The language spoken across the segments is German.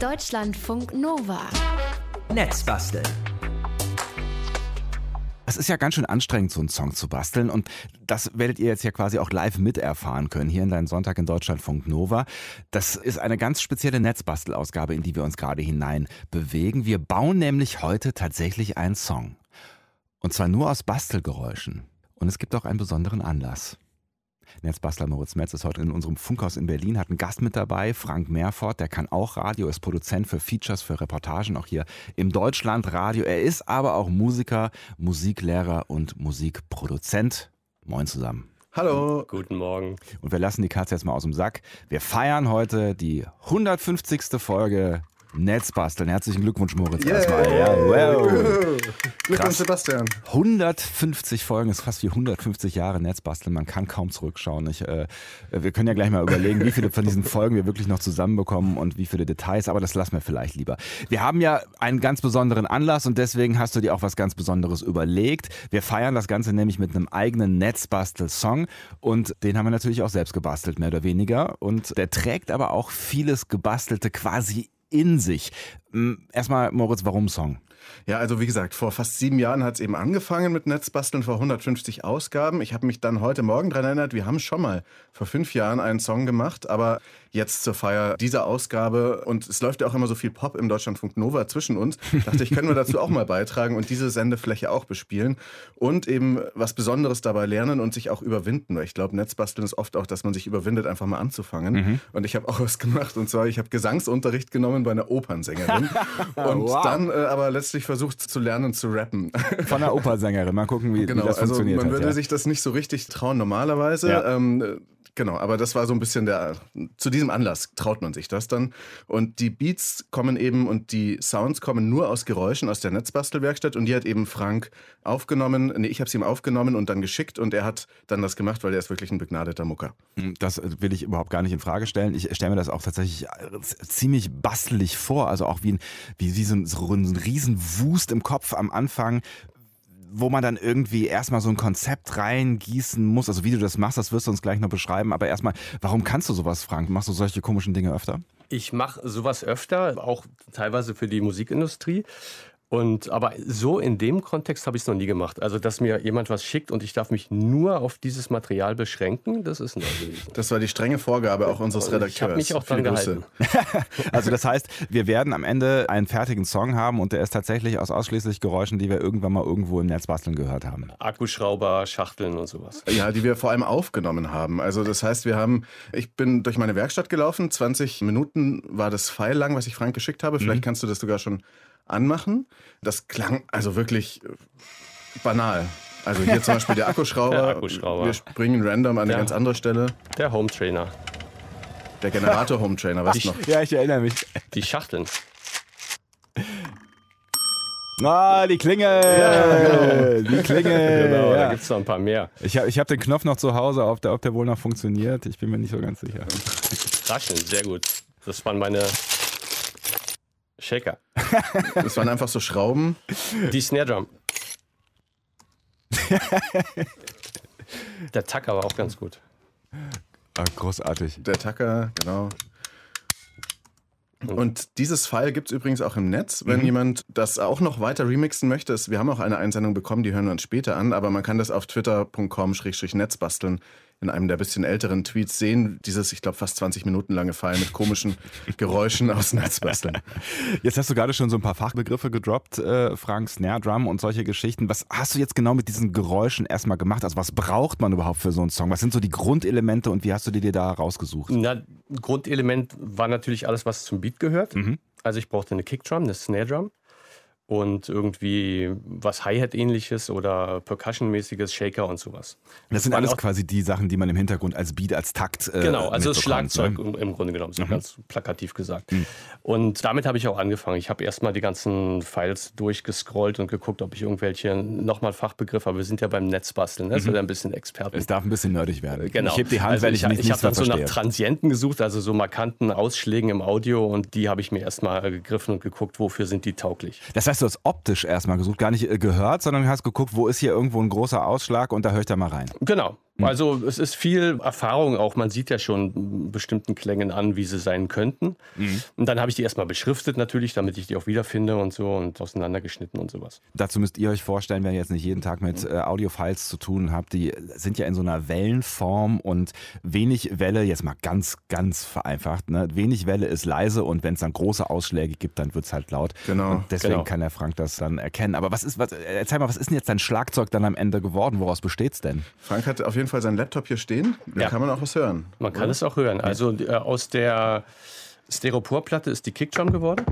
Deutschlandfunk Nova. Netzbasteln. Es ist ja ganz schön anstrengend, so einen Song zu basteln. Und das werdet ihr jetzt ja quasi auch live miterfahren können, hier in deinem Sonntag in Deutschlandfunk Nova. Das ist eine ganz spezielle Netzbastelausgabe, in die wir uns gerade hinein bewegen. Wir bauen nämlich heute tatsächlich einen Song. Und zwar nur aus Bastelgeräuschen. Und es gibt auch einen besonderen Anlass. Netzbastler Moritz Metz ist heute in unserem Funkhaus in Berlin, hat einen Gast mit dabei, Frank Mehrfort, der kann auch Radio, ist Produzent für Features, für Reportagen, auch hier im Deutschlandradio. Er ist aber auch Musiker, Musiklehrer und Musikproduzent. Moin zusammen. Hallo. Guten Morgen. Und wir lassen die Katze jetzt mal aus dem Sack. Wir feiern heute die 150. Folge Netzbasteln. Herzlichen Glückwunsch, Moritz. Yeah. Erstmal. Ja, wow. Glückwunsch, Krass. Sebastian. 150 Folgen ist fast wie 150 Jahre Netzbasteln. Man kann kaum zurückschauen. Ich, äh, wir können ja gleich mal überlegen, wie viele von diesen Folgen wir wirklich noch zusammenbekommen und wie viele Details, aber das lassen wir vielleicht lieber. Wir haben ja einen ganz besonderen Anlass und deswegen hast du dir auch was ganz Besonderes überlegt. Wir feiern das Ganze nämlich mit einem eigenen Netzbastel-Song und den haben wir natürlich auch selbst gebastelt, mehr oder weniger. Und der trägt aber auch vieles Gebastelte quasi in sich. Erstmal, Moritz, warum Song? Ja, also wie gesagt, vor fast sieben Jahren hat es eben angefangen mit Netzbasteln vor 150 Ausgaben. Ich habe mich dann heute Morgen daran erinnert, wir haben schon mal vor fünf Jahren einen Song gemacht, aber jetzt zur Feier dieser Ausgabe und es läuft ja auch immer so viel Pop im Deutschlandfunk Nova zwischen uns, dachte ich, können wir dazu auch mal beitragen und diese Sendefläche auch bespielen und eben was Besonderes dabei lernen und sich auch überwinden. Weil ich glaube, Netzbasteln ist oft auch, dass man sich überwindet, einfach mal anzufangen. Und ich habe auch was gemacht und zwar, ich habe Gesangsunterricht genommen bei einer Opernsängerin und Wow. dann äh, aber letztlich versucht zu lernen zu rappen. Von einer Opersängerin. Mal gucken, wie, Genau, wie das also funktioniert man hat. würde ja. sich das nicht so richtig trauen normalerweise. Ja. Ähm, äh, genau, aber das war so ein bisschen der, zu diesem Anlass traut man sich das dann. Und die Beats kommen eben und die Sounds kommen nur aus Geräuschen aus der Netzbastelwerkstatt und die hat eben Frank aufgenommen, nee, ich habe sie ihm aufgenommen und dann geschickt und er hat dann das gemacht, weil er ist wirklich ein begnadeter Mucker. Das will ich überhaupt gar nicht in Frage stellen. Ich stelle mir das auch tatsächlich äh, ziemlich bastelig vor. Also auch wie ein, wie, wie so, ein, so ein Riesenwust im Kopf am Anfang, wo man dann irgendwie erstmal so ein Konzept reingießen muss. Also wie du das machst, das wirst du uns gleich noch beschreiben. Aber erstmal, warum kannst du sowas, Frank? Machst du solche komischen Dinge öfter? Ich mache sowas öfter, auch teilweise für die Musikindustrie. Und aber so in dem Kontext habe ich es noch nie gemacht. Also, dass mir jemand was schickt und ich darf mich nur auf dieses Material beschränken, das ist neu gewesen. Das war die strenge Vorgabe auch unseres Redakteurs. Ich habe mich auch dran gehalten. Also das heißt, wir werden am Ende einen fertigen Song haben und der ist tatsächlich aus ausschließlich Geräuschen, die wir irgendwann mal irgendwo im Netzbasteln gehört haben. Akkuschrauber, Schachteln und sowas. Ja, die wir vor allem aufgenommen haben. Also das heißt, wir haben, ich bin durch meine Werkstatt gelaufen, 20 Minuten war das Pfeil lang, was ich Frank geschickt habe. Vielleicht kannst du das sogar schon anmachen. Das klang also wirklich äh, banal. Also hier zum Beispiel der Akkuschrauber. Der Akkuschrauber. Wir springen random an eine Ja. ganz andere Stelle. Der Home Trainer. Der Generator Home Trainer, weißt du noch? Ja, ich erinnere mich. Die Schachteln. Ah, die Klingel! Die Klingel! Genau, da ja. gibt es noch ein paar mehr. Ich habe ich hab den Knopf noch zu Hause, ob der, ob der wohl noch funktioniert. Ich bin mir nicht so ganz sicher. Rascheln, sehr gut. Das waren meine Shaker. Das waren einfach so Schrauben. Die Snare Drum. Der Tacker war auch ganz gut. Ah, großartig. Der Tacker, genau. Und dieses File gibt es übrigens auch im Netz, wenn jemand das auch noch weiter remixen möchte. Wir haben auch eine Einsendung bekommen, die hören wir uns später an, aber man kann das auf twitter.com-netzbasteln in einem der bisschen älteren Tweets sehen. Dieses, ich glaube, fast 20 Minuten lange File mit komischen Geräuschen aus Netzbasteln. Jetzt hast du gerade schon so ein paar Fachbegriffe gedroppt, äh, Frank, Snare Drum und solche Geschichten. Was hast du jetzt genau mit diesen Geräuschen erstmal gemacht? Also was braucht man überhaupt für so einen Song? Was sind so die Grundelemente und wie hast du die dir da rausgesucht? Na, Grundelement war natürlich alles, was zum Beat gehört. Also ich brauchte eine Kickdrum, eine Snare Drum und irgendwie was Hi-Hat-ähnliches oder Percussion-mäßiges, Shaker und sowas. Das sind alles quasi die Sachen, die man im Hintergrund als Beat, als Takt äh, Genau, also das mitbekommt, Schlagzeug ne? im, Grunde genommen, so ganz plakativ gesagt. Und damit habe ich auch angefangen. Ich habe erstmal die ganzen Files durchgescrollt und geguckt, ob ich irgendwelche nochmal Fachbegriffe, aber wir sind ja beim Netzbasteln, ne? das wird ein bisschen Experten. Es darf ein bisschen nerdig werden. Genau. Ich heb die Hand, also weil ich, ich, nicht ich habe dann so nach. Transienten gesucht, also so markanten Ausschlägen im Audio und die habe ich mir erstmal gegriffen und geguckt, wofür sind die tauglich. Das heißt, du hast optisch erstmal gesucht, gar nicht äh, gehört, sondern hast geguckt, wo ist hier irgendwo ein großer Ausschlag und da höre ich da mal rein. Genau. Also es ist viel Erfahrung auch. Man sieht ja schon bestimmten Klängen an, wie sie sein könnten. Mhm. Und dann habe ich die erstmal beschriftet natürlich, damit ich die auch wiederfinde und so und auseinandergeschnitten und sowas. Dazu müsst ihr euch vorstellen, wenn ihr jetzt nicht jeden Tag mit äh, Audiofiles zu tun habt, die sind ja in so einer Wellenform und wenig Welle, jetzt mal ganz, ganz vereinfacht, ne? wenig Welle ist leise und wenn es dann große Ausschläge gibt, dann wird es halt laut. Genau. Und deswegen genau. kann der Frank das dann erkennen. Aber was ist, was, erzähl mal, was ist denn jetzt dein Schlagzeug dann am Ende geworden? Woraus besteht es denn? Frank hat auf jeden Fall seinen Laptop hier stehen. Da Ja. kann man auch was hören. Man kann es auch hören. Also äh, aus der Stereoporplatte ist die Kickdrum geworden.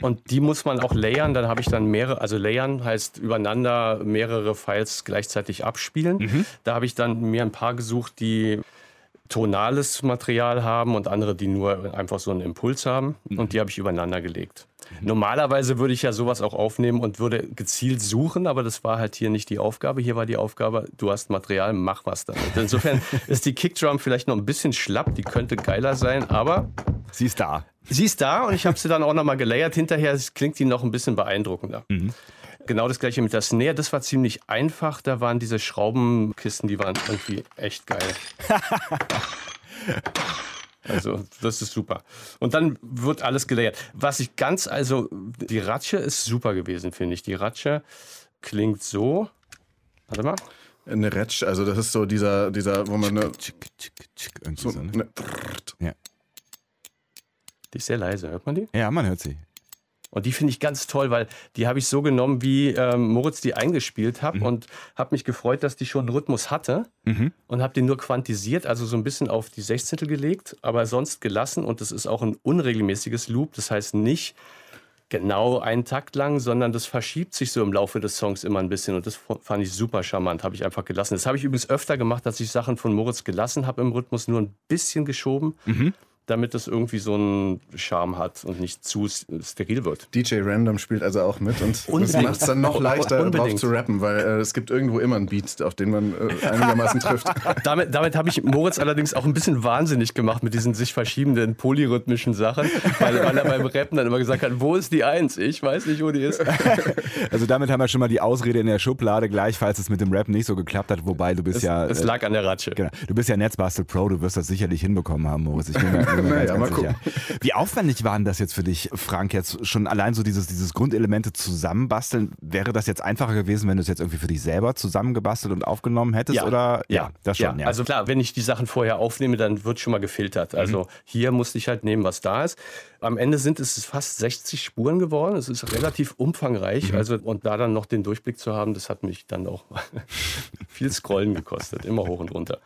Und die muss man auch layern. Dann habe ich dann mehrere, also layern heißt übereinander mehrere Files gleichzeitig abspielen. Da habe ich dann mir ein paar gesucht, die tonales Material haben und andere, die nur einfach so einen Impuls haben. Und die habe ich übereinander gelegt. Normalerweise würde ich ja sowas auch aufnehmen und würde gezielt suchen, aber das war halt hier nicht die Aufgabe. Hier war die Aufgabe, du hast Material, mach was damit. Insofern ist die Kickdrum vielleicht noch ein bisschen schlapp, die könnte geiler sein, aber Sie ist da. sie ist da und ich habe sie dann auch nochmal gelayert. Hinterher klingt die noch ein bisschen beeindruckender. Genau das gleiche mit der Snare, das war ziemlich einfach. Da waren diese Schraubenkisten, die waren irgendwie echt geil. Also, das ist super. Und dann wird alles gelayert. Was ich ganz, also, die Ratsche ist super gewesen, finde ich. Die Ratsche klingt so. Warte mal. Eine Retsch, also das ist so dieser, dieser wo man eine, Tschick, tschick, tschick, irgendwie so, so, ne? eine ja. Die ist sehr leise, hört man die? ja, man hört sie. Und die finde ich ganz toll, weil die habe ich so genommen, wie ähm, Moritz die eingespielt hat und habe mich gefreut, dass die schon einen Rhythmus hatte und habe den nur quantisiert, also so ein bisschen auf die Sechzehntel gelegt, aber sonst gelassen. Und das ist auch ein unregelmäßiges Loop, das heißt nicht genau einen Takt lang, sondern das verschiebt sich so im Laufe des Songs immer ein bisschen. Und das fand ich super charmant, habe ich einfach gelassen. Das habe ich übrigens öfter gemacht, dass ich Sachen von Moritz gelassen habe im Rhythmus, nur ein bisschen geschoben. Damit das irgendwie so einen Charme hat und nicht zu steril wird. DJ Random spielt also auch mit und das macht es dann noch leichter drauf zu rappen, weil äh, es gibt irgendwo immer einen Beat, auf den man äh, einigermaßen trifft. Damit, damit habe ich Moritz allerdings auch ein bisschen wahnsinnig gemacht mit diesen sich verschiebenden polyrhythmischen Sachen, weil, weil er beim Rappen dann immer gesagt hat, wo ist die Eins? Ich weiß nicht, wo die ist. Also damit haben wir schon mal die Ausrede in der Schublade, gleich falls es mit dem Rap nicht so geklappt hat, wobei du bist Es, ja... es äh, lag an der Ratsche. Genau. Du bist ja Netzbastel Pro, du wirst das sicherlich hinbekommen haben, Moritz. Ich bin mir, bin mir Naja, ganz, mal ganz sicher. Wie aufwendig waren das jetzt für dich, Frank, jetzt schon allein so dieses, dieses Grundelemente zusammenbasteln? Wäre das jetzt einfacher gewesen, wenn du es jetzt irgendwie für dich selber zusammengebastelt und aufgenommen hättest? Oder? Ja, das schon, ja. Also klar, wenn ich die Sachen vorher aufnehme, dann wird schon mal gefiltert. Also hier musste ich halt nehmen, was da ist. Am Ende sind es fast 60 Spuren geworden. Es ist relativ umfangreich. Also, und da dann noch den Durchblick zu haben, das hat mich dann auch viel Scrollen gekostet. Immer hoch und runter.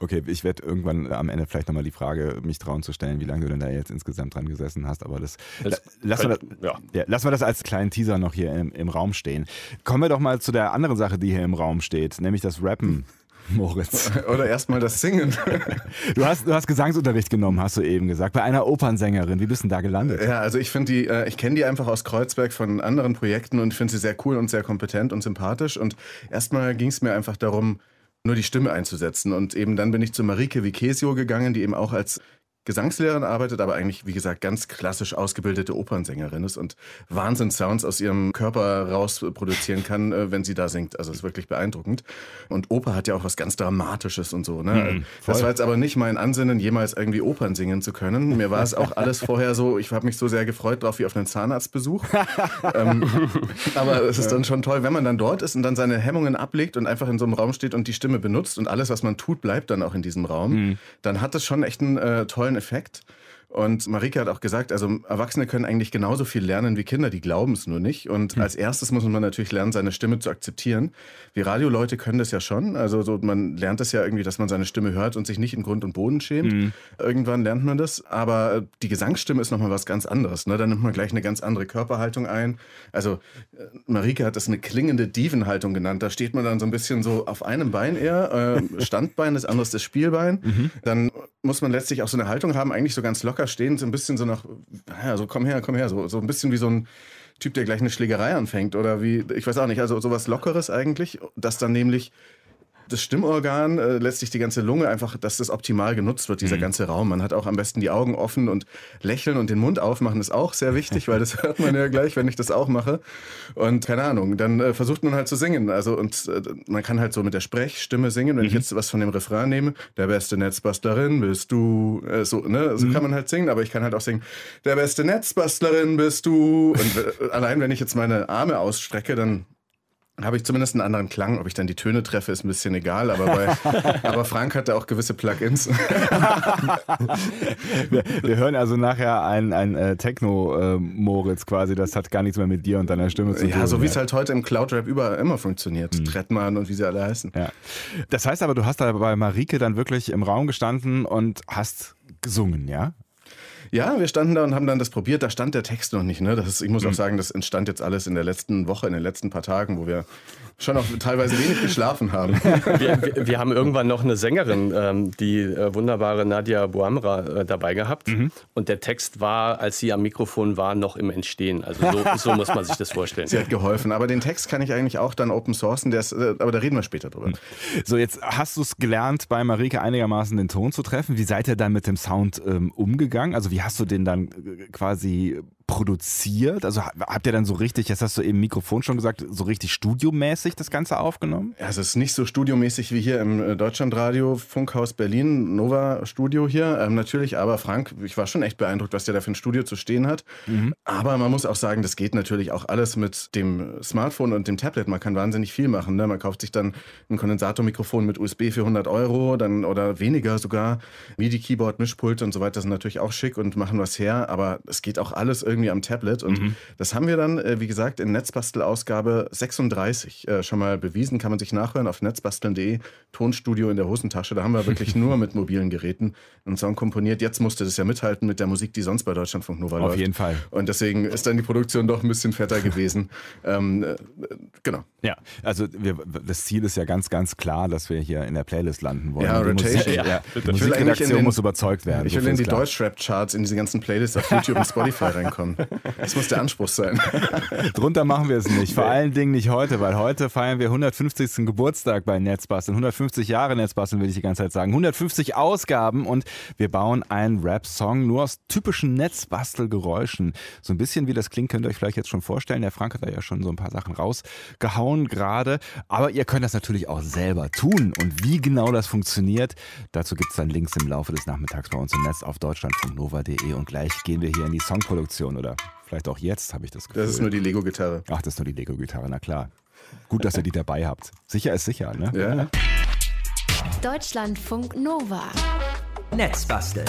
Okay, ich werde irgendwann am Ende vielleicht nochmal die Frage mich trauen zu stellen, wie lange du denn da jetzt insgesamt dran gesessen hast. Aber das, Das la- lassen, wir das könnte- ja. ja, lassen wir das als kleinen Teaser noch hier im, im Raum stehen. Kommen wir doch mal zu der anderen Sache, die hier im Raum steht, nämlich das Rappen. Moritz. Oder erstmal das Singen. Du hast, du hast Gesangsunterricht genommen, hast du eben gesagt, bei einer Opernsängerin. Wie bist du denn da gelandet? Ja, also ich finde die, äh, ich kenne die einfach aus Kreuzberg von anderen Projekten und finde sie sehr cool und sehr kompetent und sympathisch. Und erstmal ging es mir einfach darum, nur die Stimme einzusetzen. Und eben dann bin ich zu Marike Vicesio gegangen, die eben auch als Gesangslehrerin arbeitet, aber eigentlich, wie gesagt, ganz klassisch ausgebildete Opernsängerin ist und Wahnsinns-Sounds aus ihrem Körper raus produzieren kann, äh, wenn sie da singt. Also es ist wirklich beeindruckend. Und Oper hat ja auch was ganz Dramatisches und so. Ne? das war jetzt aber nicht mein Ansinnen, jemals irgendwie Opern singen zu können. Mir war es auch alles vorher so, ich habe mich so sehr gefreut drauf wie auf einen Zahnarztbesuch. ähm, aber es ist dann schon toll, wenn man dann dort ist und dann seine Hemmungen ablegt und einfach in so einem Raum steht und die Stimme benutzt und alles, was man tut, bleibt dann auch in diesem Raum. Dann hat das schon echt einen äh, tollen Effekt. Und Marike hat auch gesagt, also Erwachsene können eigentlich genauso viel lernen wie Kinder, die glauben es nur nicht. Und als erstes muss man natürlich lernen, seine Stimme zu akzeptieren. Wir Radioleute können das ja schon. Also so, man lernt es ja irgendwie, dass man seine Stimme hört und sich nicht in Grund und Boden schämt. Irgendwann lernt man das. Aber äh, die Gesangsstimme ist nochmal was ganz anderes. Ne? Da nimmt man gleich eine ganz andere Körperhaltung ein. Also äh, Marike hat das eine klingende Dievenhaltung genannt. Da steht man dann so ein bisschen so auf einem Bein eher, äh, Standbein, das andere ist das Spielbein. Dann muss man letztlich auch so eine Haltung haben, eigentlich so ganz locker stehen, so ein bisschen so nach, ja, so komm her, komm her, so, so ein bisschen wie so ein Typ, der gleich eine Schlägerei anfängt oder wie, ich weiß auch nicht, also sowas Lockeres eigentlich, das dann nämlich das Stimmorgan, äh, letztlich die ganze Lunge, einfach, dass das optimal genutzt wird, dieser mhm. ganze Raum. Man hat auch am besten die Augen offen und lächeln und den Mund aufmachen ist auch sehr wichtig, weil das hört man ja gleich, wenn ich das auch mache. Und keine Ahnung, dann äh, versucht man halt zu singen. Also und äh, man kann halt so mit der Sprechstimme singen. Wenn mhm. ich jetzt was von dem Refrain nehme, der beste Netzbastlerin bist du, äh, so, ne, so mhm. kann man halt singen, aber ich kann halt auch singen, der beste Netzbastlerin bist du. Und äh, allein wenn ich jetzt meine Arme ausstrecke, dann habe ich zumindest einen anderen Klang. Ob ich dann die Töne treffe, ist ein bisschen egal. Aber, bei, aber Frank hatte auch gewisse Plugins. wir, wir, hören also nachher ein, ein äh, Techno-Moritz quasi. Das hat gar nichts mehr mit dir und deiner Stimme zu tun. Ja, so wie es halt heute im Cloud-Rap überall immer funktioniert. Mhm. Trettmann und wie sie alle heißen. Ja. Das heißt aber, du hast da bei Marike dann wirklich im Raum gestanden und hast gesungen, ja? Ja, wir standen da und haben dann das probiert. Da stand der Text noch nicht. Ne? Das ist, ich muss auch mhm. sagen, das entstand jetzt alles in der letzten Woche, in den letzten paar Tagen, wo wir schon auch teilweise wenig geschlafen haben. Wir, wir, wir, haben irgendwann noch eine Sängerin, ähm, die äh, wunderbare Nadia Boamra, äh, dabei gehabt. Mhm. Und der Text war, als sie am Mikrofon war, noch im Entstehen. Also so, so, muss man sich das vorstellen. Sie hat geholfen. Aber den Text kann ich eigentlich auch dann open sourcen. Ist, äh, aber da reden wir später drüber. Mhm. So, jetzt hast du es gelernt, bei Marike einigermaßen den Ton zu treffen. Wie seid ihr dann mit dem Sound ähm, umgegangen? Also wie hast du den dann äh, quasi produziert? Also habt ihr dann so richtig, jetzt hast du eben Mikrofon schon gesagt, so richtig studiomäßig das Ganze aufgenommen? Ja, es ist nicht so studiomäßig wie hier im äh, Deutschlandradio Funkhaus Berlin, Nova Studio hier. Ähm, natürlich, aber Frank, ich war schon echt beeindruckt, was der da für ein Studio zu stehen hat. Mhm. Aber man muss auch sagen, das geht natürlich auch alles mit dem Smartphone und dem Tablet. Man kann wahnsinnig viel machen. Ne? Man kauft sich dann ein Kondensatormikrofon mit USB für 100 Euro dann, oder weniger sogar. MIDI-Keyboard, Mischpult und so weiter sind natürlich auch schick und machen was her. Aber es geht auch alles irgendwie am Tablet. Und mhm. das haben wir dann, äh, wie gesagt, in Netzbastel-Ausgabe 36 äh, schon mal bewiesen. Kann man sich nachhören auf netzbasteln.de. Tonstudio in der Hosentasche. Da haben wir wirklich nur mit mobilen Geräten einen Song komponiert. Jetzt musste das ja mithalten mit der Musik, die sonst bei Deutschlandfunk Nova auf läuft. Auf jeden Fall. Und deswegen ist dann die Produktion doch ein bisschen fetter gewesen. ähm, äh, genau. Ja, also wir, das Ziel ist ja ganz, ganz klar, dass wir hier in der Playlist landen wollen. Ja, Rotation. Musik, ja, ja, die Musikredaktion muss überzeugt werden. Ich will in die Deutschrap-Charts, in diese ganzen Playlists auf YouTube und Spotify reinkommen. Das muss der Anspruch sein. Drunter machen wir es nicht. Vor allen Dingen nicht heute, weil heute feiern wir 150. Geburtstag bei Netzbasteln. 150 Jahre Netzbasteln will ich die ganze Zeit sagen. 150 Ausgaben und wir bauen einen Rap-Song nur aus typischen Netzbastelgeräuschen. So ein bisschen wie das klingt, könnt ihr euch vielleicht jetzt schon vorstellen. Der Frank hat da ja schon so ein paar Sachen rausgehauen gerade. Aber ihr könnt das natürlich auch selber tun. Und wie genau das funktioniert, dazu gibt es dann Links im Laufe des Nachmittags bei uns im Netz auf deutschlandfunknova.de. Und gleich gehen wir hier in die Songproduktion oder vielleicht auch jetzt, habe ich das Gefühl. Das ist nur die Lego-Gitarre. Ach, das ist nur die Lego-Gitarre, na klar. Gut, dass ihr die dabei habt. Sicher ist sicher, ne? Ja. Deutschlandfunk Nova. Netzbasteln.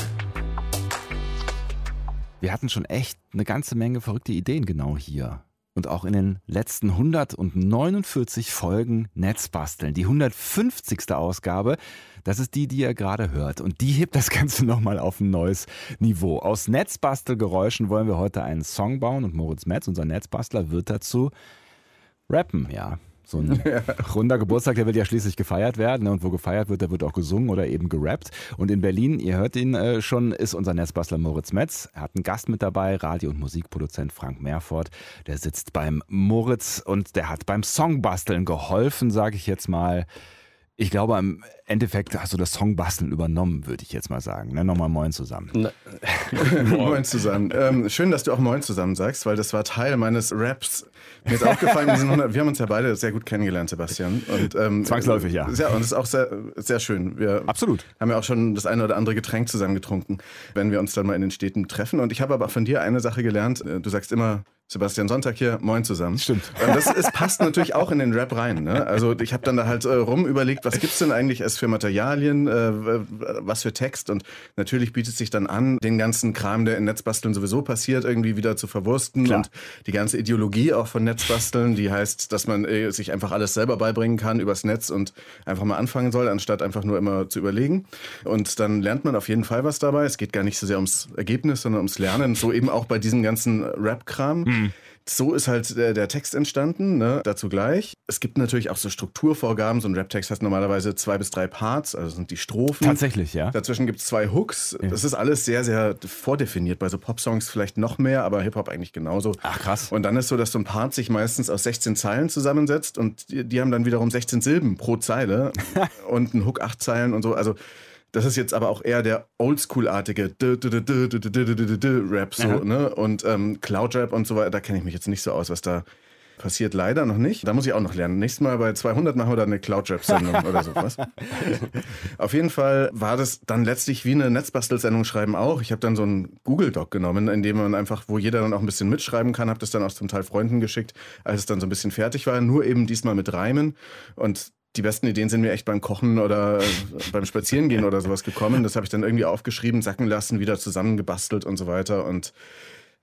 Wir hatten schon echt eine ganze Menge verrückte Ideen genau hier. Und auch in den letzten 149 Folgen Netzbasteln. Die 150. Ausgabe das ist die, die ihr gerade hört. Und die hebt das Ganze nochmal auf ein neues Niveau. Aus Netzbastelgeräuschen wollen wir heute einen Song bauen und Moritz Metz, unser Netzbastler, wird dazu rappen, ja. So ein runder Geburtstag, der wird ja schließlich gefeiert werden. Ne? Und wo gefeiert wird, da wird auch gesungen oder eben gerappt. Und in Berlin, ihr hört ihn äh, schon, ist unser Netzbastler Moritz Metz. Er hat einen Gast mit dabei, Radio- und Musikproduzent Frank Meerfort. Der sitzt beim Moritz und der hat beim Songbasteln geholfen, sage ich jetzt mal. Ich glaube, im Endeffekt hast du das Songbasteln übernommen, würde ich jetzt mal sagen. Ne? Nochmal Moin zusammen. moin zusammen. Ähm, schön, dass du auch Moin zusammen sagst, weil das war Teil meines Raps. Mir ist aufgefallen, wir, wir haben uns ja beide sehr gut kennengelernt, Sebastian. Und, ähm, Zwangsläufig, ja. Ja, und es ist auch sehr, sehr schön. Wir Absolut. haben ja auch schon das eine oder andere Getränk zusammen getrunken, wenn wir uns dann mal in den Städten treffen. Und ich habe aber von dir eine Sache gelernt. Du sagst immer, Sebastian Sonntag hier, moin zusammen. Stimmt. Und das ist, passt natürlich auch in den Rap rein. Ne? Also ich habe dann da halt äh, rum überlegt, was gibt's denn eigentlich erst für Materialien, äh, was für Text und natürlich bietet sich dann an, den ganzen Kram, der in Netzbasteln sowieso passiert, irgendwie wieder zu verwursten Klar. und die ganze Ideologie auch von Netzbasteln, die heißt, dass man äh, sich einfach alles selber beibringen kann übers Netz und einfach mal anfangen soll, anstatt einfach nur immer zu überlegen. Und dann lernt man auf jeden Fall was dabei. Es geht gar nicht so sehr ums Ergebnis, sondern ums Lernen. So eben auch bei diesem ganzen Rap-Kram. Mhm. So ist halt der, der Text entstanden, ne? dazu gleich. Es gibt natürlich auch so Strukturvorgaben. So ein Rap-Text hat normalerweise zwei bis drei Parts, also sind die Strophen. Tatsächlich, ja. Dazwischen gibt es zwei Hooks. Das ist alles sehr, sehr vordefiniert. Bei so Pop-Songs vielleicht noch mehr, aber Hip-Hop eigentlich genauso. Ach, krass. Und dann ist so, dass so ein Part sich meistens aus 16 Zeilen zusammensetzt und die, die haben dann wiederum 16 Silben pro Zeile und ein Hook 8 Zeilen und so. Also das ist jetzt aber auch eher der Oldschool-artige Rap so, ne? Und ähm, Cloud-Rap und so weiter, da kenne ich mich jetzt nicht so aus, was da passiert leider noch nicht. Da muss ich auch noch lernen. Nächstes Mal bei 200 machen wir dann eine Cloud-Rap-Sendung oder sowas. Auf jeden Fall war das dann letztlich wie eine Netzbastelsendung schreiben auch. Ich habe dann so einen Google-Doc genommen, in dem man einfach, wo jeder dann auch ein bisschen mitschreiben kann, habe das dann auch zum Teil Freunden geschickt, als es dann so ein bisschen fertig war. Nur eben diesmal mit Reimen und die besten Ideen sind mir echt beim Kochen oder beim Spazierengehen oder sowas gekommen. Das habe ich dann irgendwie aufgeschrieben, sacken lassen, wieder zusammengebastelt und so weiter. Und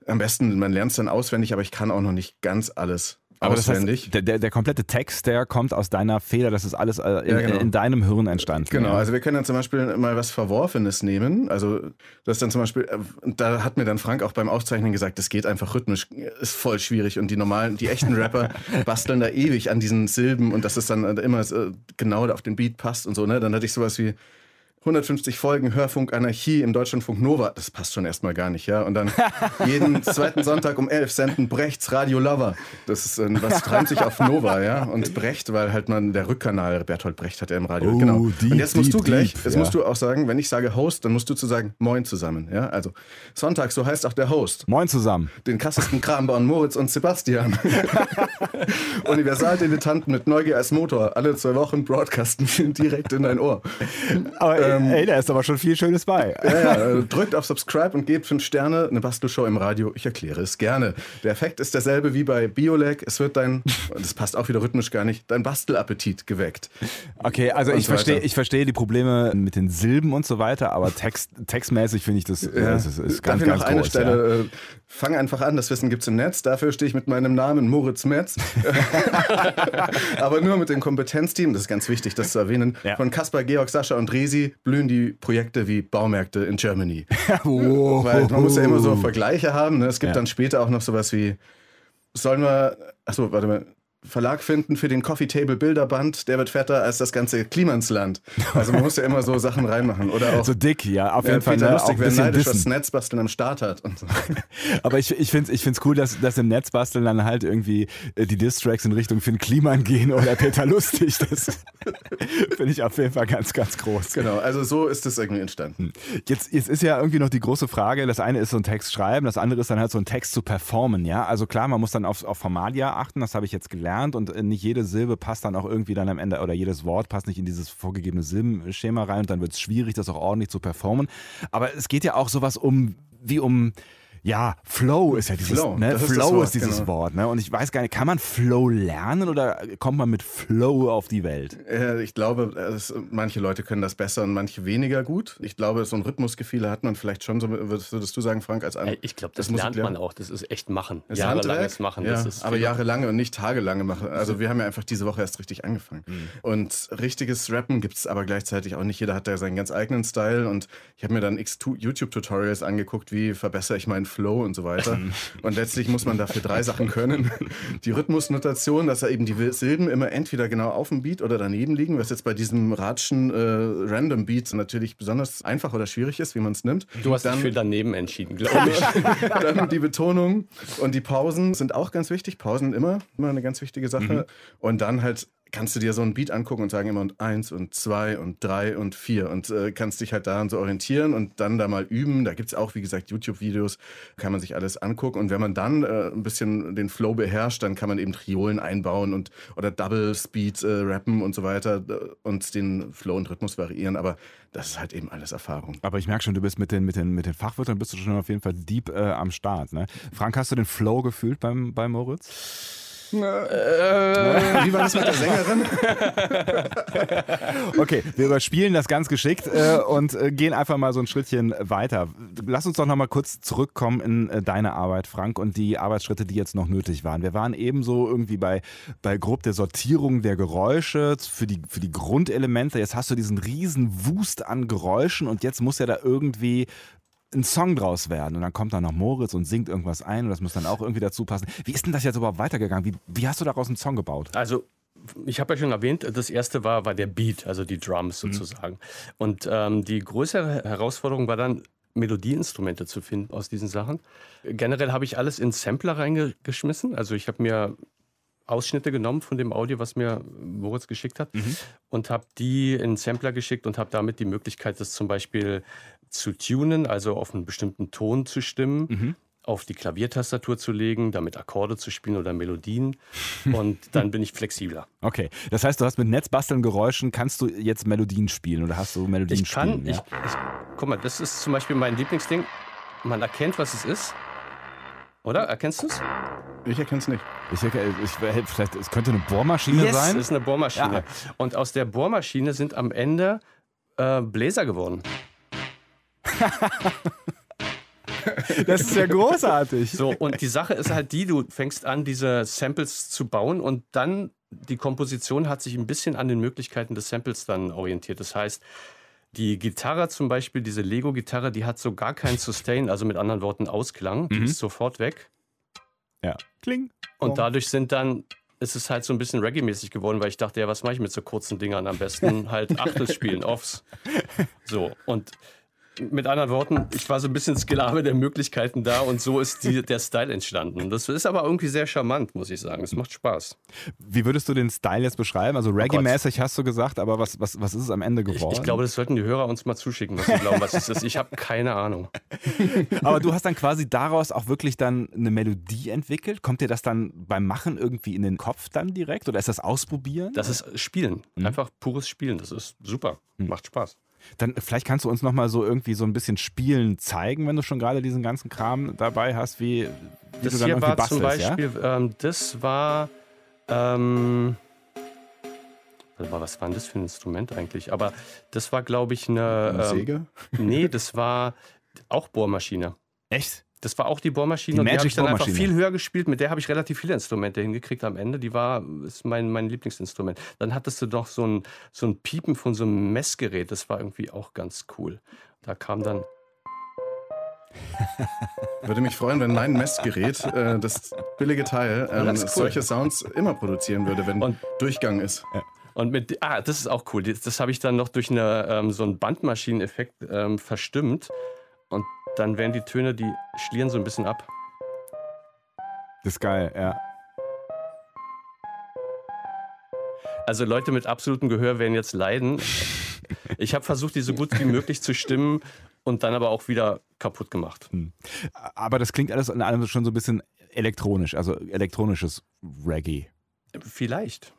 am besten, man lernt es dann auswendig, aber ich kann auch noch nicht ganz alles. Aber das auswendig. heißt, der, der, der komplette Text, der kommt aus deiner Feder, das ist alles äh, in, Ja, genau. in deinem Hirn entstanden. Genau, ja. also wir können dann zum Beispiel mal was Verworfenes nehmen. Also das dann zum Beispiel, äh, da hat mir dann Frank auch beim Aufzeichnen gesagt, das geht einfach rhythmisch, ist voll schwierig und die normalen, die echten Rapper basteln da ewig an diesen Silben und dass es dann immer äh, genau auf den Beat passt und so. Ne? Dann hatte ich sowas wie 150 Folgen Hörfunk Anarchie im Deutschlandfunk Nova. Das passt schon erstmal gar nicht, ja. Und dann jeden zweiten Sonntag um 11 senden Brechts Radio Lover. Das ist, äh, was treibt sich auf Nova, ja. Und Brecht, weil halt man der Rückkanal, Bertolt Brecht hat er im Radio, Oh, genau. deep, Und jetzt musst deep, du gleich, deep, jetzt ja. musst du auch sagen, wenn ich sage Host, dann musst du zu sagen Moin zusammen, ja. Also Sonntag, so heißt auch der Host. Moin zusammen. Den krassesten Kram bauen Moritz und Sebastian. Universaldilettanten mit Neugier als Motor. Alle zwei Wochen broadcasten direkt in dein Ohr. Aber Ähm, ey, da ist aber schon viel Schönes bei. Ja, ja, äh, drückt auf Subscribe und gebt fünf Sterne. Eine Bastelshow im Radio. Ich erkläre es gerne. Der Effekt ist derselbe wie bei Biolag. Es wird dein, das passt auch wieder rhythmisch gar nicht, dein Bastelappetit geweckt. Okay, also Und ich verstehe, ich verstehe die Probleme mit den Silben und so weiter, aber Text, textmäßig finde ich das, das ist, ist ganz, Dafür ganz noch eine groß. Stelle. Fang einfach an, das Wissen gibt's im Netz. Dafür stehe ich mit meinem Namen Moritz Metz. Aber nur mit dem Kompetenzteam, das ist ganz wichtig, das zu erwähnen. Ja. Von Kaspar, Georg, Sascha und Resi blühen die Projekte wie Baumärkte in Germany. Weil man muss ja immer so Vergleiche haben. Ne? Es gibt Ja. dann später auch noch sowas wie, sollen wir, achso, warte mal, Verlag finden für den Coffee Table Bilderband, der wird fetter als das ganze Klimansland. Also man muss ja immer so Sachen reinmachen. Oder auch So dick, ja, auf jeden Fall. Peter Ne, auch Lustig wäre bisschen neidisch, was Wissen. Netzbasteln am Start hat. Und so. Aber ich, ich finde es ich find's cool, dass, dass im Netzbasteln dann halt irgendwie äh, die Distracks in Richtung Finn Kliman gehen oder Peter Lustig. Das finde ich auf jeden Fall ganz, ganz groß. Genau, also so ist es irgendwie entstanden. Jetzt, jetzt ist ja irgendwie noch die große Frage, das eine ist so ein Text schreiben, das andere ist dann halt so ein Text zu performen, ja. Also klar, man muss dann auf, auf Formalia achten, das habe ich jetzt gelernt und äh, nicht jede Silbe passt dann auch irgendwie dann am Ende oder jedes Wort passt nicht in dieses vorgegebene Silbenschema rein und dann wird es schwierig, das auch ordentlich zu performen. Aber es geht ja auch sowas um, wie um ja, Flow ist ja dieses, Flow, ne? das ist das Flow Wort, ist dieses genau. Wort, ne? Und ich weiß gar nicht, kann man Flow lernen oder kommt man mit Flow auf die Welt? Äh, Ich glaube, es, manche Leute können das besser und manche weniger gut. Ich glaube, so ein Rhythmusgefühl hat man vielleicht schon, so würdest, du sagen, Frank, als an. Ey, Ich glaube, das, muss lernt man auch. Das ist echt machen. Das Jahrelanges Handwerk? Machen. Ja, Das ist aber jahrelange und nicht tagelange machen. Also wir haben ja einfach diese Woche erst richtig angefangen. Mhm. Und richtiges Rappen gibt es aber gleichzeitig auch nicht. Jeder hat da seinen ganz eigenen Style. Und ich habe mir dann x Tu- YouTube-Tutorials angeguckt, wie verbessere ich meinen Flow und so weiter. und letztlich muss man dafür drei Sachen können. Die Rhythmusnotation, dass da eben die Silben immer entweder genau auf dem Beat oder daneben liegen, was jetzt bei diesem Ratschen äh, Random Beat natürlich besonders einfach oder schwierig ist, wie man es nimmt. Du hast Dann- dich für daneben entschieden, glaube ich. dann die Betonung und die Pausen sind auch ganz wichtig. Pausen immer, immer eine ganz wichtige Sache. Und dann halt kannst du dir so ein Beat angucken und sagen immer und eins und zwei und drei und vier und äh, kannst dich halt daran so orientieren und dann da mal üben. Da gibt es auch, wie gesagt, YouTube-Videos, kann man sich alles angucken. Und wenn man dann äh, ein bisschen den Flow beherrscht, dann kann man eben Triolen einbauen und oder Double Speed äh, rappen und so weiter und den Flow und Rhythmus variieren. Aber das ist halt eben alles Erfahrung. Aber ich merke schon, du bist mit den, mit den, mit den Fachwörtern bist du schon auf jeden Fall deep äh, am Start. Ne? Frank, hast du den Flow gefühlt beim, bei Moritz? Wie war das mit der Sängerin? Okay, wir überspielen das ganz geschickt äh, und äh, gehen einfach mal so ein Schrittchen weiter. Lass uns doch noch mal kurz zurückkommen in äh, deine Arbeit, Frank, und die Arbeitsschritte, die jetzt noch nötig waren. Wir waren ebenso irgendwie bei, bei grob der Sortierung der Geräusche für die, für die Grundelemente. Jetzt hast du diesen riesen Wust an Geräuschen und jetzt muss ja da irgendwie ein Song draus werden und dann kommt dann noch Moritz und singt irgendwas ein und das muss dann auch irgendwie dazu passen. Wie ist denn das jetzt überhaupt weitergegangen? Wie, wie hast du daraus einen Song gebaut? Also ich habe ja schon erwähnt, das erste war, war der Beat, also die Drums mhm. sozusagen. Mhm. Und ähm, die größere Herausforderung war dann, Melodieinstrumente zu finden aus diesen Sachen. Generell habe ich alles in Sampler reingeschmissen. Also ich habe mir Ausschnitte genommen von dem Audio, was mir Moritz geschickt hat, mhm. und habe die in Sampler geschickt und habe damit die Möglichkeit, das zum Beispiel zu tunen, also auf einen bestimmten Ton zu stimmen. Mhm auf die Klaviertastatur zu legen, damit Akkorde zu spielen oder Melodien. Und dann bin ich flexibler. Okay, das heißt, du hast mit Netzbasteln Geräuschen, kannst du jetzt Melodien spielen oder hast du Melodien ich kann, spielen? Ja? Ich, guck mal, das ist zum Beispiel mein Lieblingsding. Man erkennt, was es ist. Oder? Erkennst du es? Ich erkenne es nicht. Ich, ich, vielleicht, es könnte eine Bohrmaschine yes, sein. Es ist eine Bohrmaschine. Ja. Und aus der Bohrmaschine sind am Ende äh, Bläser geworden. Das ist ja großartig. So, und die Sache ist halt die, du fängst an, diese Samples zu bauen und dann die Komposition hat sich ein bisschen an den Möglichkeiten des Samples dann orientiert. Das heißt, die Gitarre zum Beispiel, diese Lego-Gitarre, die hat so gar keinen Sustain, also mit anderen Worten Ausklang. Die mhm. ist sofort weg. Ja. Kling. Und dadurch sind dann ist es halt so ein bisschen Reggae-mäßig geworden, weil ich dachte, ja, was mache ich mit so kurzen Dingern? Am besten halt Achtel spielen, Offs. So, und mit anderen Worten, ich war so ein bisschen Sklave der Möglichkeiten da und so ist die, der Style entstanden. Das ist aber irgendwie sehr charmant, muss ich sagen. Es macht Spaß. Wie würdest du den Style jetzt beschreiben? Also Reggae-mäßig hast du gesagt, aber was, was, was ist es am Ende geworden? Ich, ich glaube, das sollten die Hörer uns mal zuschicken, was sie glauben, was es ist. Ich habe keine Ahnung. aber du hast dann quasi daraus auch wirklich dann eine Melodie entwickelt. Kommt dir das dann beim Machen irgendwie in den Kopf dann direkt oder ist das Ausprobieren? Das ist Spielen. Mhm. Einfach pures Spielen. Das ist super. Mhm. Macht Spaß. Dann vielleicht kannst du uns noch mal so irgendwie so ein bisschen Spielen zeigen, wenn du schon gerade diesen ganzen Kram dabei hast, wie, wie das du dann hier war bastelst, zum Beispiel, ja? ähm, das war, ähm, was war denn das für ein Instrument eigentlich? Aber das war, glaube ich, eine, eine Säge? Ähm, nee, das war auch Bohrmaschine. Echt? Das war auch die Bohrmaschine. Die und die habe ich dann einfach viel höher gespielt. Mit der habe ich relativ viele Instrumente hingekriegt am Ende. Die war ist mein, mein Lieblingsinstrument. Dann hattest du doch so ein, so ein Piepen von so einem Messgerät. Das war irgendwie auch ganz cool. Da kam dann. Würde mich freuen, wenn mein Messgerät, äh, das billige Teil, ähm, cool. solche Sounds immer produzieren würde, wenn und, Durchgang ist. Ja. Und mit, ah, das ist auch cool. Das, das habe ich dann noch durch eine, ähm, so einen Bandmaschineneffekt ähm, verstimmt. Und dann werden die Töne, die schlieren so ein bisschen ab. Das ist geil, ja. Also Leute mit absolutem Gehör werden jetzt leiden. Ich habe versucht, die so gut wie möglich zu stimmen und dann aber auch wieder kaputt gemacht. Hm. Aber das klingt alles in allem schon so ein bisschen elektronisch, also elektronisches Reggae. Vielleicht.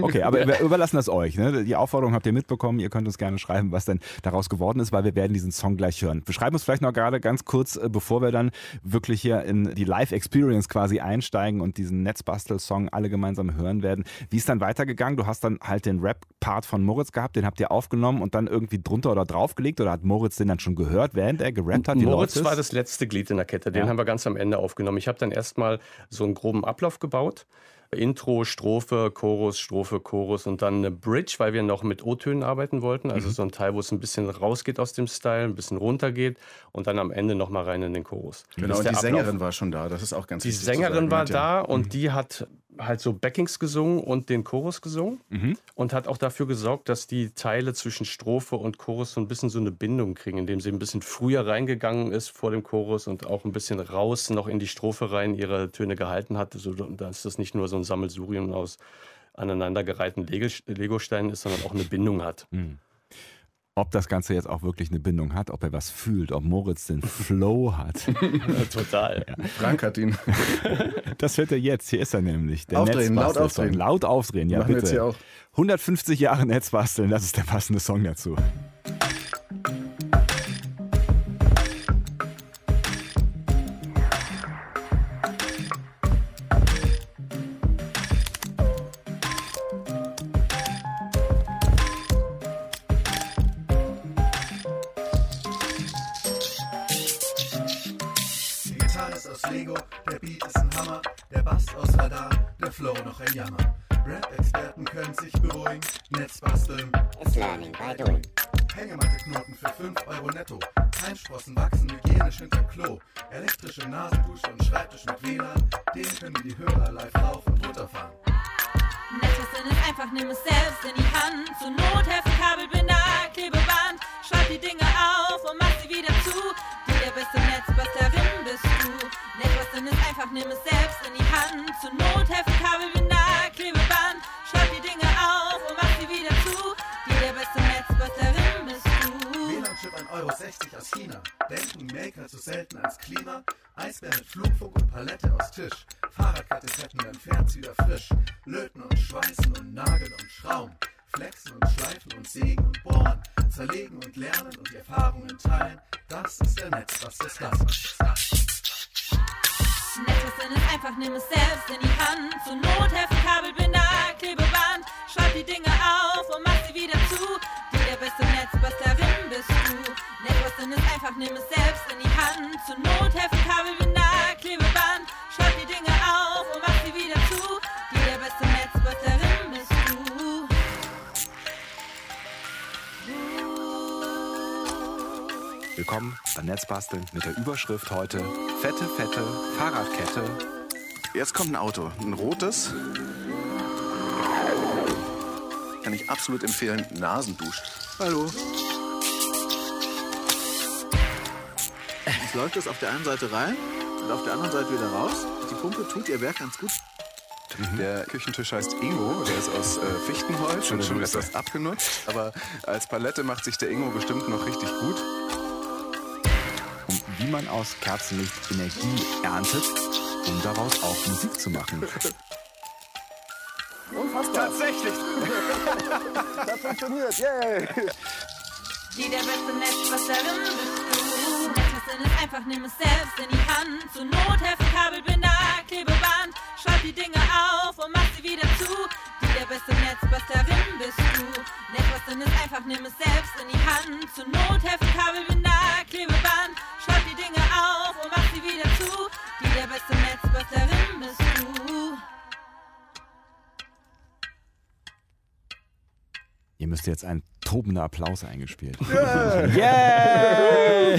Okay, aber wir überlassen das euch. Ne? Die Aufforderung habt ihr mitbekommen. Ihr könnt uns gerne schreiben, was denn daraus geworden ist, weil wir werden diesen Song gleich hören. Beschreiben uns vielleicht noch gerade ganz kurz, äh, bevor wir dann wirklich hier in die Live-Experience quasi einsteigen und diesen Netzbastel-Song alle gemeinsam hören werden. Wie ist dann weitergegangen? Du hast dann halt den Rap-Part von Moritz gehabt, den habt ihr aufgenommen und dann irgendwie drunter oder draufgelegt oder hat Moritz den dann schon gehört, während er gerappt hat? Moritz Leute? war das letzte Glied in der Kette. Den ja. haben wir ganz am Ende aufgenommen. Ich habe dann erstmal so einen groben Ablauf gebaut. Intro, Strophe, Chorus, Strophe, Chorus und dann eine Bridge, weil wir noch mit O-Tönen arbeiten wollten. Also mhm. so ein Teil, wo es ein bisschen rausgeht aus dem Style, ein bisschen runtergeht und dann am Ende nochmal rein in den Chorus. Genau, und die Ablauf. Sängerin war schon da. Das ist auch ganz Die Sängerin war da und mhm. die hat halt so Backings gesungen und den Chorus gesungen mhm. und hat auch dafür gesorgt, dass die Teile zwischen Strophe und Chorus so ein bisschen so eine Bindung kriegen, indem sie ein bisschen früher reingegangen ist vor dem Chorus und auch ein bisschen raus noch in die Strophe rein ihre Töne gehalten hat, so dass das nicht nur so ein Sammelsurium aus aneinandergereihten Legosteinen ist, sondern auch eine Bindung hat. Mhm ob das Ganze jetzt auch wirklich eine Bindung hat, ob er was fühlt, ob Moritz den Flow hat. Total. Ja. Frank hat ihn. Das hört er jetzt. Hier ist er nämlich. Der aufdrehen, laut aufdrehen. Laut aufdrehen, ja Machen bitte. Wir jetzt hier auch. 150 Jahre Netzbasteln, das ist der passende Song dazu. Keimsprossen wachsen hygienisch hinter Klo. Elektrische Nasendusche und Schreibtisch mit WLAN. Den können die Hörer live rauf und runter fahren. Netzbasteln ist einfach, nimm es selbst in die Hand. Zur Not helfen Kabelbinder, Klebeband. Schreib die Dinge auf und mach sie wieder zu. Du der beste Netzbastlerin bist du. Netzbasteln ist einfach, nimm es selbst in die Hand. 1,60 Euro aus China. Denken Maker zu selten ans Klima. Eisbär mit Flugfunk und Palette aus Tisch. Fahrradkette fetten, dann fährt's wieder frisch. Löten und schweißen und nageln und schrauben. Flexen und schleifen und sägen und bohren. Zerlegen und lernen und die Erfahrungen teilen. Das ist der Netz, was ist das? Netzbasteln ist einfach, nimm es selbst in die Hand. Zur Not helfen Kabelbinder, Klebeband. Schreib die Dinge einfach, nimm es selbst in die Hand. Zur Not helfen Kabelbinder, Klebeband. Schreib die Dinge auf und mach sie wieder zu. Du der beste Netzbastlerin bist du. Willkommen bei Netzbasteln mit der Überschrift heute Fette, fette Fahrradkette. Jetzt kommt ein Auto, ein rotes. Kann ich absolut empfehlen, Nasendusch. Hallo. Jetzt läuft es auf der einen Seite rein und auf der anderen Seite wieder raus. Die Pumpe tut ihr Werk ganz gut. Der Küchentisch heißt Ingo, der ist aus äh, Fichtenholz und schon etwas abgenutzt. Aber als Palette macht sich der Ingo bestimmt noch richtig gut. Und wie man aus Kerzenlicht Energie erntet, um daraus auch Musik zu machen. Tatsächlich! Die der beste Netzbastlerin bist du. Netzbasteln ist einfach, nimm es selbst in die Hand. Zur Not helfen Kabelbinder, Klebeband. Schreib die Dinge auf und mach sie wieder zu. Die der beste Netzbastlerin bist du. Netzbasteln ist einfach, nimm es selbst in die Hand. Zur Not helfen Kabelbinder, Klebeband. Schreib die Dinge auf und mach sie wieder zu. Die der beste Netzbastlerin bist du. Ihr müsst jetzt ein tobender Applaus eingespielt. Yeah!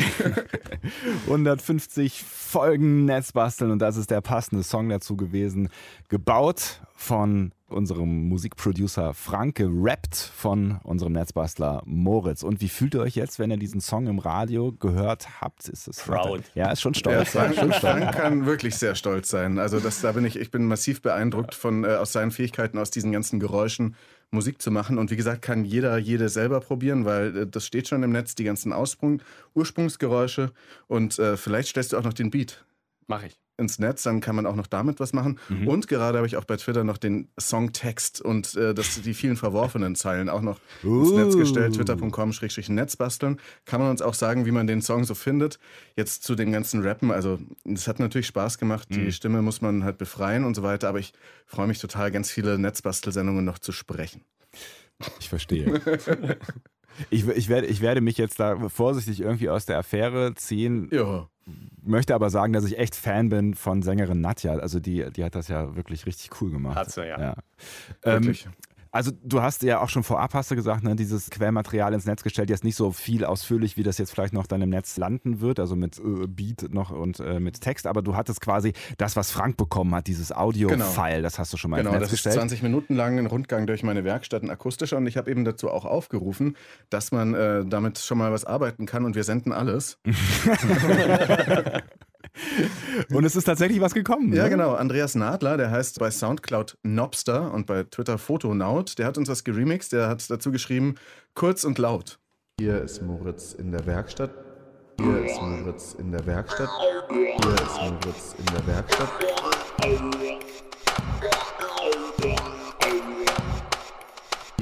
150 Folgen Netzbasteln und das ist der passende Song dazu gewesen. Gebaut von unserem Musikproducer Frank, gerappt von unserem Netzbastler Moritz. Und wie fühlt ihr euch jetzt, wenn ihr diesen Song im Radio gehört habt? Ist es Proud. Ja, ist schon Ja, stolz. Frank, schon stolz. Frank kann wirklich sehr stolz sein. Also das, da bin ich, ich bin massiv beeindruckt von äh, aus seinen Fähigkeiten, aus diesen ganzen Geräuschen Musik zu machen. Und wie gesagt, kann jeder, jede selber probieren, weil äh, das steht schon im Netz, die ganzen Aussprung, Ursprungsgeräusche. Und äh, vielleicht stellst du auch noch den Beat Mach ich. Ins Netz, dann kann man auch noch damit was machen. Und gerade habe ich auch bei Twitter noch den Songtext und äh, das, die vielen verworfenen Zeilen auch noch ins Netz gestellt. Twitter.com-netzbasteln. Kann man uns auch sagen, wie man den Song so findet. Jetzt zu dem ganzen Rappen. Also, es hat natürlich Spaß gemacht. Die Stimme muss man halt befreien und so weiter. Aber ich freue mich total, ganz viele Netzbastelsendungen noch zu sprechen. Ich verstehe. Ich, ich, werde, ich werde mich jetzt da vorsichtig irgendwie aus der Affäre ziehen, Ja. möchte aber sagen, dass ich echt Fan bin von Sängerin Nadja. Also die, die hat das ja wirklich richtig cool gemacht. Hat sie, ja. ja. Ähm. Also du hast ja auch schon vorab, hast du gesagt, ne, dieses Quellmaterial ins Netz gestellt, jetzt nicht so viel ausführlich, wie das jetzt vielleicht noch dann im Netz landen wird, also mit äh, Beat noch und äh, mit Text, aber du hattest quasi das, was Frank bekommen hat, dieses Audio-File, das hast du schon mal Genau, ins Netz das ist gestellt. 20 Minuten lang ein Rundgang durch meine Werkstatt, ein akustischer. Und ich habe eben dazu auch aufgerufen, dass man äh, damit schon mal was arbeiten kann. Und wir senden alles. Und es ist tatsächlich was gekommen. Ja, ne? genau. Andreas Nadler, der heißt bei Soundcloud Nobster und bei Twitter Fotonaut, der hat uns was geremixed, der hat dazu geschrieben, kurz und laut. Hier ist Moritz in der Werkstatt. Hier ist Moritz in der Werkstatt. Hier ist Moritz in der Werkstatt.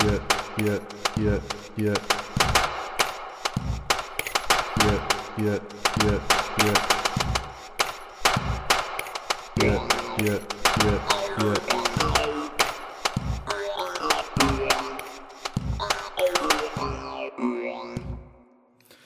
Hier, hier, hier, hier. Hier, hier, hier, hier. Hier, hier, hier,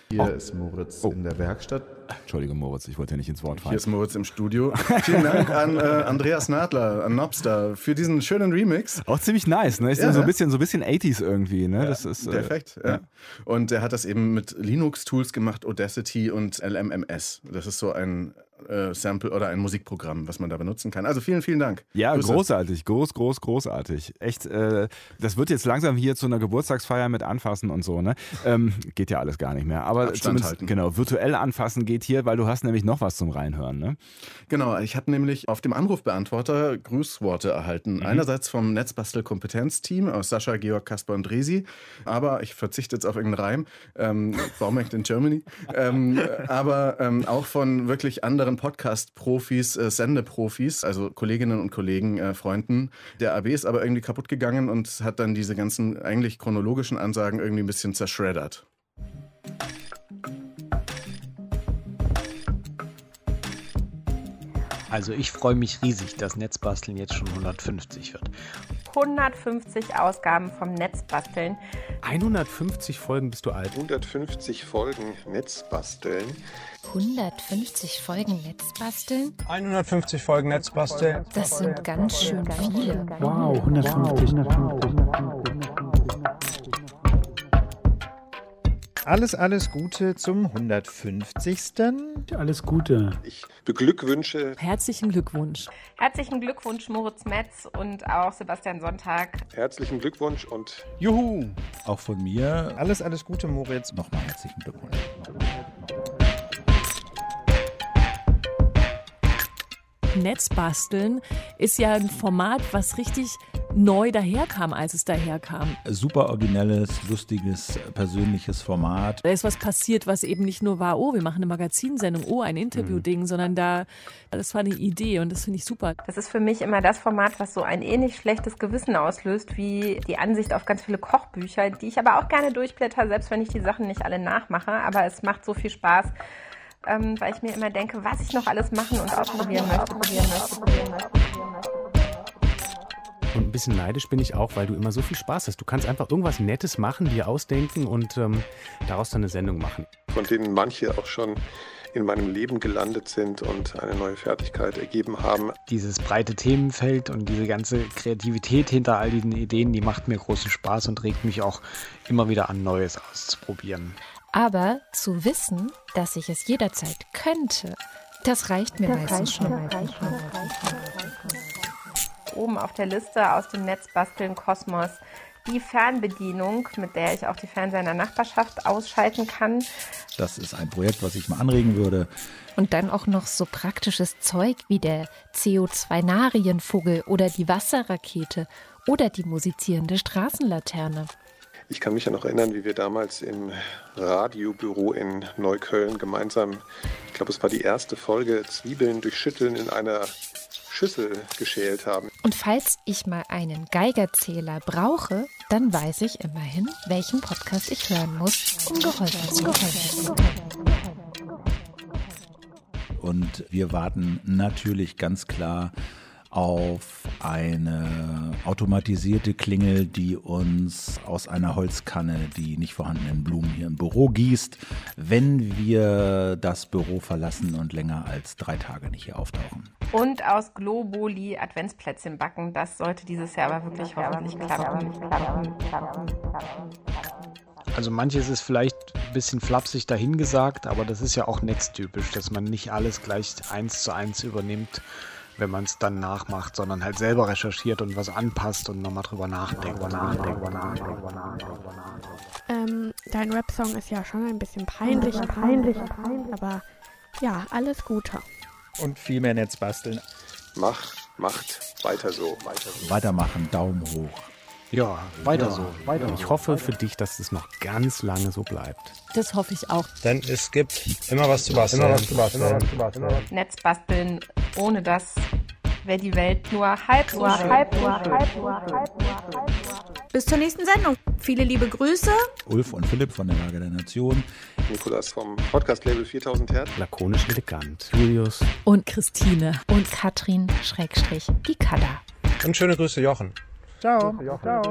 hier. Hier ist Moritz in der Werkstatt. Entschuldige, Moritz, ich wollte ja nicht ins Wort fallen. Hier ist Moritz im Studio. Vielen Dank an äh, Andreas Nadler, an Nobster, für diesen schönen Remix. Auch ziemlich nice, ne? Ist Ja, so ein bisschen, so ein bisschen 80s irgendwie, ne? Ja, das ist, äh, Perfekt. Ja. ja. Und er hat das eben mit Linux-Tools gemacht, Audacity und LMMS. Das ist so ein äh, Sample oder ein Musikprogramm, was man da benutzen kann. Also vielen, vielen Dank. Ja, Grüße. großartig, groß, groß, großartig. Echt, äh, das wird jetzt langsam hier zu einer Geburtstagsfeier mit Anfassen und so, ne? Ähm, geht ja alles gar nicht mehr. Aber Abstand zumindest, halten. genau, virtuell anfassen geht hier, weil du hast nämlich noch was zum Reinhören, ne? Genau, ich habe nämlich auf dem Anrufbeantworter Grußworte erhalten. Mhm. Einerseits vom Netzbastel-Kompetenzteam aus Sascha, Georg, Kasper und Resi. Aber ich verzichte jetzt auf irgendeinen Reim. Ähm, Baumarkt in Germany. Ähm, aber ähm, auch von wirklich anderen Podcast-Profis, äh, Sendeprofis, also Kolleginnen und Kollegen, äh, Freunden. Der AB ist aber irgendwie kaputt gegangen und hat dann diese ganzen eigentlich chronologischen Ansagen irgendwie ein bisschen zerschreddert. Also ich freue mich riesig, dass Netzbasteln jetzt schon 150 wird. 150 Ausgaben vom Netzbasteln. 150 Folgen bist du alt. 150 Folgen Netzbasteln. 150 Folgen Netzbasteln? 150 Folgen Netzbasteln. Das sind ganz schön viele. Wow, 150. Alles, alles Gute zum 150. Alles Gute. Ich beglückwünsche Herzlichen Glückwunsch. Herzlichen Glückwunsch, Moritz Metz und auch Sebastian Sonntag. herzlichen Glückwunsch und Juhu! Auch von mir Alles, alles Gute, Moritz. nochmal herzlichen Glückwunsch. Netzbasteln ist ja ein Format, was richtig neu daherkam, als es daherkam. Super originelles, lustiges, persönliches Format. Da ist was passiert, was eben nicht nur war, oh, wir machen eine Magazinsendung, oh, ein Interview-Ding, sondern da, das war eine Idee und das finde ich super. Das ist für mich immer das Format, was so ein ähnlich schlechtes Gewissen auslöst wie die Ansicht auf ganz viele Kochbücher, die ich aber auch gerne durchblätter, selbst wenn ich die Sachen nicht alle nachmache. Aber es macht so viel Spaß, ähm, weil ich mir immer denke, was ich noch alles machen und ausprobieren möchte. Probieren möchte, probieren möchte, probieren möchte. Und ein bisschen neidisch bin ich auch, weil du immer so viel Spaß hast. Du kannst einfach irgendwas Nettes machen, dir ausdenken und ähm, daraus dann eine Sendung machen. von denen manche auch schon in meinem Leben gelandet sind und eine neue Fertigkeit ergeben haben. Dieses breite Themenfeld und diese ganze Kreativität hinter all diesen Ideen, die macht mir großen Spaß und regt mich auch immer wieder an, Neues auszuprobieren. Aber zu wissen, dass ich es jederzeit könnte, das reicht mir meistens schon. Oben auf der Liste aus dem Netzbasteln Kosmos die Fernbedienung, mit der ich auch die Fernseher in der Nachbarschaft ausschalten kann. Das ist ein Projekt, was ich mal anregen würde. Und dann auch noch so praktisches Zeug wie der CO2-Narienvogel oder die Wasserrakete oder die musizierende Straßenlaterne. Ich kann mich ja noch erinnern, wie wir damals im Radiobüro in Neukölln gemeinsam, ich glaube, es war die erste Folge, Zwiebeln durch Schütteln in einer Schüssel geschält haben. Und falls ich mal einen Geigerzähler brauche, dann weiß ich immerhin, welchen Podcast ich hören muss, um geholfen zu werden. Und wir warten natürlich ganz klar auf eine automatisierte Klingel, die uns aus einer Holzkanne die nicht vorhandenen Blumen hier im Büro gießt, wenn wir das Büro verlassen und länger als drei Tage nicht hier auftauchen. Und aus Globuli Adventsplätzchen backen. Das sollte dieses Jahr aber wirklich hoffentlich klappen. klappen, klappen, klappen. Also manches ist vielleicht ein bisschen flapsig dahingesagt, aber das ist ja auch netztypisch, dass man nicht alles gleich eins zu eins übernimmt, wenn man es dann nachmacht, sondern halt selber recherchiert und was anpasst und nochmal drüber nachdenkt. Ähm, dein Rap-Song ist ja schon ein bisschen peinlich, peinlich, peinlich, aber ja, alles Gute. Und viel mehr Netzbasteln. Mach, macht weiter so, weiter so. Weitermachen, Daumen hoch. Ja, weiter Ja, so. weiter ich so. hoffe für dich, dass es noch ganz lange so bleibt. Das hoffe ich auch. Denn es gibt immer was zu basteln. Immer was zu basteln. Netzbasteln, ohne das wäre die Welt nur halb so schön. Halb so schön. Bis zur nächsten Sendung. Viele liebe Grüße. Ulf und Philipp von der Lage der Nation. Nikolas vom Podcast-Label 4000 Hertz. Lakonisch elegant. Julius. Und Christine. Und Katrin Schrägstrich, die Kada. Und schöne Grüße, Jochen. Ciao. Ciao.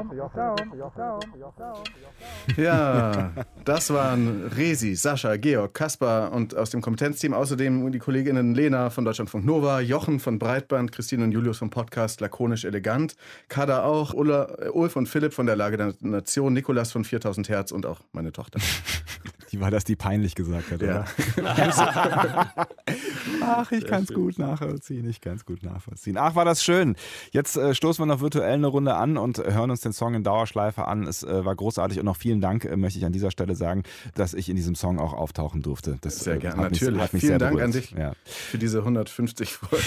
Ja, das waren Resi, Sascha, Georg, Kaspar und aus dem Kompetenzteam außerdem die Kolleginnen Lena von Deutschlandfunk Nova, Jochen von Breitband, Christine und Julius vom Podcast Lakonisch Elegant, Kada auch, Ulla, äh, Ulf und Philipp von der Lage der Nation, Nikolas von 4000 Hertz und auch meine Tochter. Die war das, die peinlich gesagt hat, Ja. oder? Ach, ich kann es gut nachvollziehen. Ich kann es gut nachvollziehen. Ach, war das schön. Jetzt äh, stoßen wir noch virtuell eine Runde an und hören uns den Song in Dauerschleife an. Es äh, war großartig und noch vielen Dank, äh, möchte ich an dieser Stelle sagen, dass ich in diesem Song auch auftauchen durfte. Das Sehr äh, gerne, natürlich. Hat mich Vielen sehr Dank berührt. an dich Ja. für diese 150 Folgen.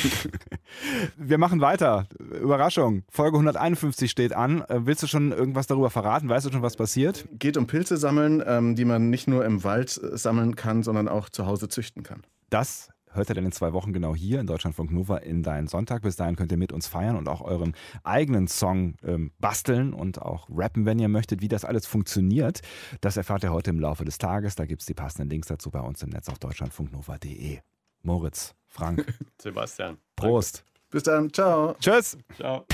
Wir machen weiter. Überraschung. Folge 151 steht an. Äh, Willst du schon irgendwas darüber verraten? Weißt du schon, was passiert? Geht um Pilze sammeln, ähm, die man nicht nur im Wald äh, sammeln kann, sondern auch zu Hause züchten kann. Das hört ihr dann in zwei Wochen genau hier in Deutschlandfunk Nova in deinen Sonntag. Bis dahin könnt ihr mit uns feiern und auch euren eigenen Song ähm, basteln und auch rappen, wenn ihr möchtet. Wie das alles funktioniert, das erfahrt ihr heute im Laufe des Tages. Da gibt es die passenden Links dazu bei uns im Netz auf deutschlandfunknova.de. Moritz, Frank, Sebastian. Prost. Bis dann, ciao. Tschüss. Ciao.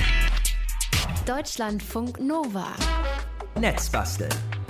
Deutschlandfunk Nova. Netzbasteln.